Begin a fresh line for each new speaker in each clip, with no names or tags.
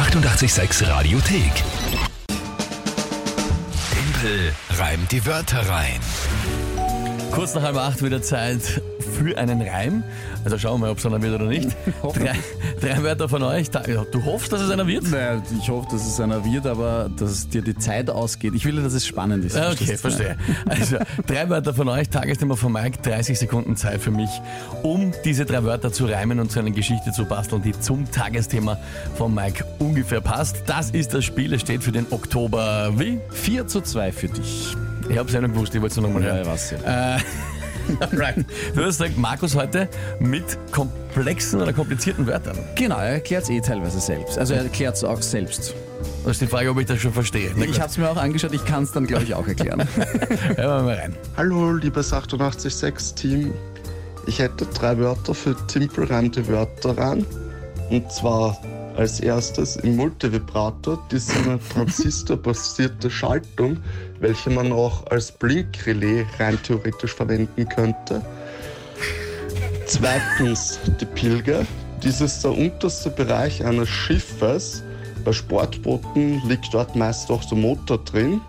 886 Radiothek. Tempel reimt die Wörter rein.
Kurz nach halb acht wieder Zeit für einen Reim. Also schauen wir mal, ob es einer wird oder nicht. Drei, drei Wörter von euch. Ja, Du hoffst, dass es einer wird?
Naja, ich hoffe, dass es einer wird, aber dass dir die Zeit ausgeht. Ich will, dass es spannend ist.
Okay, verstehe. Also, drei Wörter von euch, Tagesthema von Mike, 30 Sekunden Zeit für mich, um diese drei Wörter zu reimen und zu einer Geschichte zu basteln, die zum Tagesthema von Mike ungefähr passt. Das ist das Spiel, es steht für den Oktober wie?
4 zu 2 für dich.
Ich hab's ja noch gewusst, ich wollte es nochmal
Ja,
hören.
ich weiß ja.
Right. Du hast gesagt, Markus heute mit komplexen oder komplizierten Wörtern.
Genau, er erklärt es eh teilweise selbst. Also er erklärt es auch selbst.
Das ist die Frage, ob ich das schon verstehe. Na
Ich habe es mir auch angeschaut, ich kann es dann, glaube ich, auch erklären.
hören wir mal rein.
Hallo, liebes 886-Team. Ich hätte drei Wörter für Timpel reimte Wörter rein. Und zwar als erstes im Multivibrator, eine transistorbasierte Schaltung, welche man auch als Blinkrelais rein theoretisch verwenden könnte. Zweitens die Pilger. Dies ist der unterste Bereich eines Schiffes. Bei Sportbooten liegt dort meist auch der Motor drin.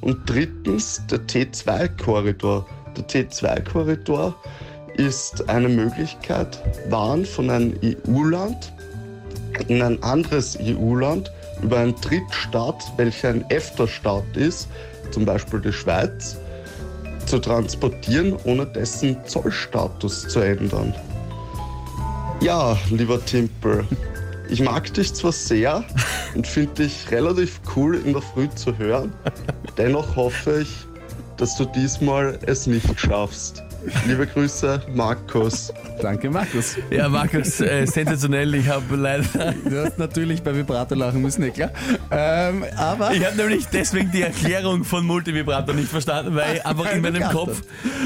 Und drittens der T2-Korridor. Der T2-Korridor ist eine Möglichkeit, Waren von einem EU-Land in ein anderes EU-Land über einen Drittstaat, welcher ein EFTA-Staat ist, zum Beispiel die Schweiz, zu transportieren, ohne dessen Zollstatus zu ändern. Ja, lieber Timpel, ich mag dich zwar sehr und finde dich relativ cool in der Früh zu hören, dennoch hoffe ich, dass du diesmal es nicht schaffst. Liebe Grüße, Markus.
Danke, Markus.
Ja, Markus, äh, sensationell. Ich habe leider.
Du hast natürlich bei Vibrator lachen müssen, eh klar. Ähm, aber
Ich habe nämlich deswegen die Erklärung von Multivibrator nicht verstanden, weil ich einfach in meinem
Begeistert.
Kopf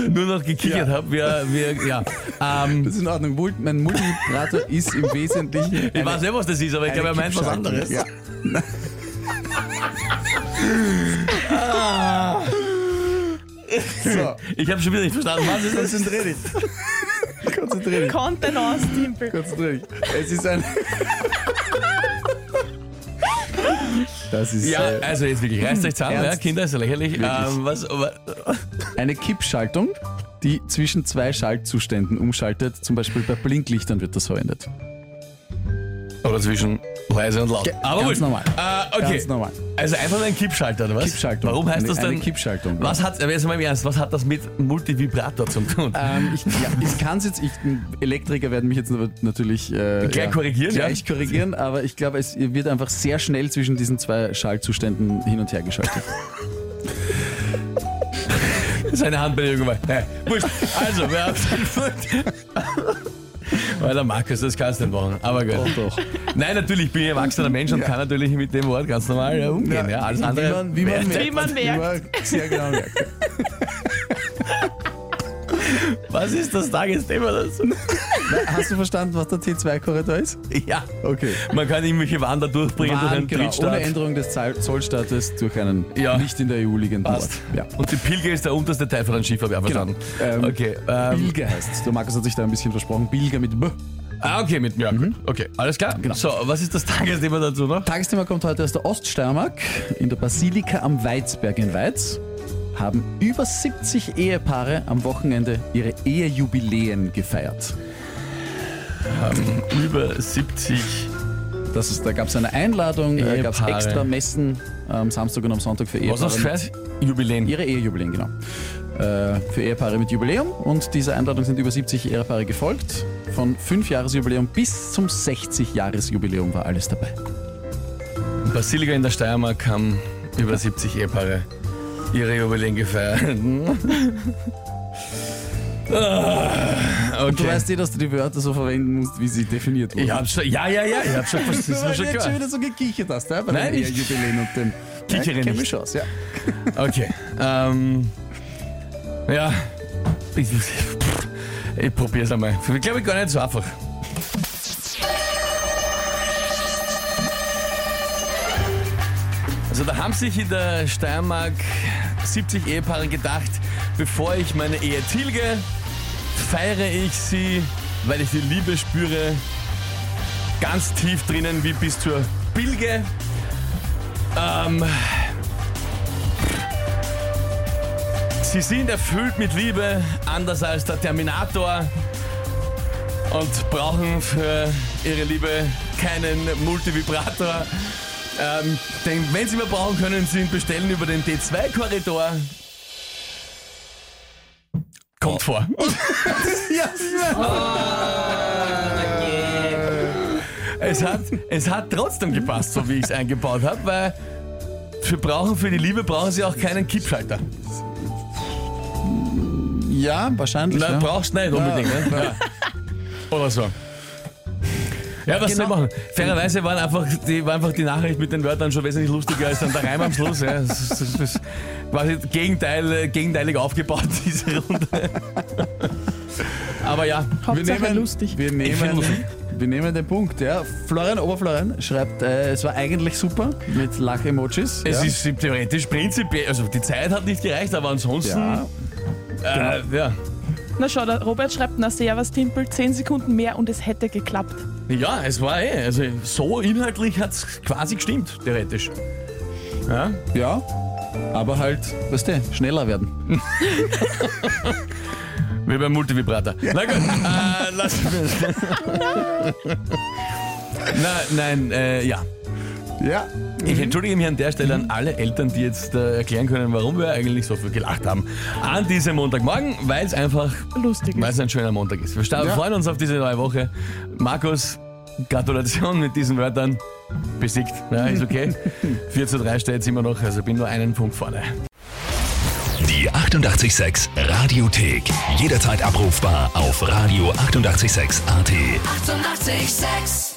nur noch gekichert
Ja.
habe. Wir, wir, ja. Ähm,
das ist in Ordnung. Mein Multivibrator ist im Wesentlichen.
ich weiß nicht, was das ist, aber ich glaube, er meint was anderes.
Ja. So,
Ich habe schon wieder nicht verstanden, was ist das?
konzentrier dich. Konzentrier dich.
Content aus, Timpel.
Konzentrier dich. Es ist ein. Das ist
Ja,
äh,
also jetzt wirklich, reißt euch zusammen, ja? Kinder, ist ja lächerlich. Ähm, was, aber,
eine Kippschaltung, die zwischen zwei Schaltzuständen umschaltet. Zum Beispiel bei Blinklichtern wird das verwendet.
oder zwischen leise und laut. Aber
ganz
gut.
normal.
Äh, okay.
Ganz normal.
Also einfach ein Kippschalter, oder was?
Kippschaltung.
Warum heißt
Eine-
das denn?
eine Kippschaltung,
Was hat, jetzt mal im Ernst, was hat das mit Multivibrator zu tun?
Ähm, ich, ja, ich kann es jetzt, ich, Elektriker werden mich jetzt natürlich äh,
Gleich korrigieren,
gleich
ja?
korrigieren, aber ich glaube, es wird einfach sehr schnell zwischen diesen zwei Schaltzuständen hin und her geschaltet.
Seine Handbewegung. Nein, wurscht. Also, wer hat Weil der Markus, das kannst du nicht machen. Aber gut.
Doch, doch.
Nein, natürlich bin ich ein erwachsener Mensch und kann natürlich mit dem Wort ganz normal ja, umgehen. Ja, alles andere.
Wie man, wie man merkt.
Wie man merkt.
Wie man sehr genau merkt.
Was ist das Tagesthema dazu?
Hast du verstanden, was der T2-Korridor ist?
Ja.
Okay.
Man kann irgendwelche da durchbringen durch
Waren,
einen
genau, ohne
Drittstaat.
Änderung des Zollstaates durch einen
Ja.
nicht in der EU liegenden
Passt.
Ort. Ja.
Und die Pilger ist der unterste Teil von einem Schiff, habe ich auch verstanden.
Ähm,
okay. Ähm,
Bilger heißt es. Der Markus hat sich da ein bisschen versprochen. Bilger mit B.
ah, okay, mit ja, gut. Okay, alles klar.
Genau.
So, was ist das Tagesthema dazu noch?
Tagesthema kommt heute aus der Oststeiermark. In der Basilika am Weizberg in Weiz haben über 70 Ehepaare am Wochenende ihre Ehejubiläen gefeiert.
Über 70.
Das ist, da gab es eine Einladung, äh, gab es extra Messen am Samstag und am Sonntag für
Was
Ehepaare.
hast du für Jubiläen?
Ihre Ehejubiläen, genau. Äh, für Ehepaare mit Jubiläum und dieser Einladung sind über 70 Ehepaare gefolgt. Von 5-Jahres-Jubiläum bis zum 60-Jahres-Jubiläum war alles dabei.
In Basilika in der Steiermark haben über 70 Ehepaare ihre Jubiläen gefeiert. Ah,
Und du
okay.
weißt eh, dass du die Wörter so verwenden musst, wie sie definiert wurden.
Ich hab schon, ja, ja, ja, ich hab schon, das ist mir
Weil
schon
jetzt schon wieder so gekichert hast, ja, bei
Nein, ich-
Ehejubiläen und dem
Kichere
ja,
nicht.
aus, ja.
Okay, ähm, ja, ich, ich probier's einmal. Ich glaube, gar nicht so einfach. Also da haben sich in der Steiermark 70 Ehepaare gedacht, bevor ich meine Ehe tilge, feiere ich sie, weil ich die Liebe spüre, ganz tief drinnen wie bis zur Bilge. Ähm, sie sind erfüllt mit Liebe, anders als der Terminator. Und brauchen für ihre Liebe keinen Multivibrator. Ähm, denn wenn sie mehr brauchen können, sie ihn bestellen über den D2-Korridor. Kommt vor. Es hat, es hat trotzdem gepasst, so wie ich es eingebaut habe, weil für brauchen für die Liebe brauchen sie auch keinen Kippschalter.
Ja, wahrscheinlich.
Nein,
ja.
brauchst nicht unbedingt. Ne? Ja. Oder so. Ja, was soll
Genau.
machen? Fairerweise waren einfach die, war einfach die Nachricht mit den Wörtern schon wesentlich lustiger als dann der Reim am Schluss. Ja. Das, ist- das, das quasi Gegenteil, äh, gegenteilig aufgebaut, diese Runde. Aber ja,
Wir
Hauptsache
nehmen,
lustig.
Wir nehmen,
lustig.
wir nehmen den Punkt, ja. Florian Oberflorian schreibt, äh, es war eigentlich super mit Lach-Emojis.
es
ja.
ist theoretisch prinzipiell, also die Zeit hat nicht gereicht, aber ansonsten,
ja.
äh, ja.
Na schau, der Robert schreibt, na servus Timpel, 10 Sekunden mehr und es hätte geklappt.
Ja, es war eh, also so inhaltlich hat es quasi gestimmt, theoretisch. Ja,
ja, aber halt, weißt du, schneller werden.
wie beim Multivibrator. Na gut, äh, lassen wir Na, nein, äh, ja.
Ja.
Ich entschuldige mich an der Stelle an alle Eltern, die jetzt äh, erklären können, warum wir eigentlich so viel gelacht haben. An diesem Montagmorgen, weil es einfach,
Lustig.
weil es ein schöner Montag ist. Wir
Ja.
freuen uns auf diese neue Woche. Markus, Gratulation mit diesen Wörtern. Besiegt. Ja, ist okay. 4 zu 3 steht immer noch, also bin nur einen Punkt vorne.
Die 886 Radiothek. Jederzeit abrufbar auf radio886.at. 886!
886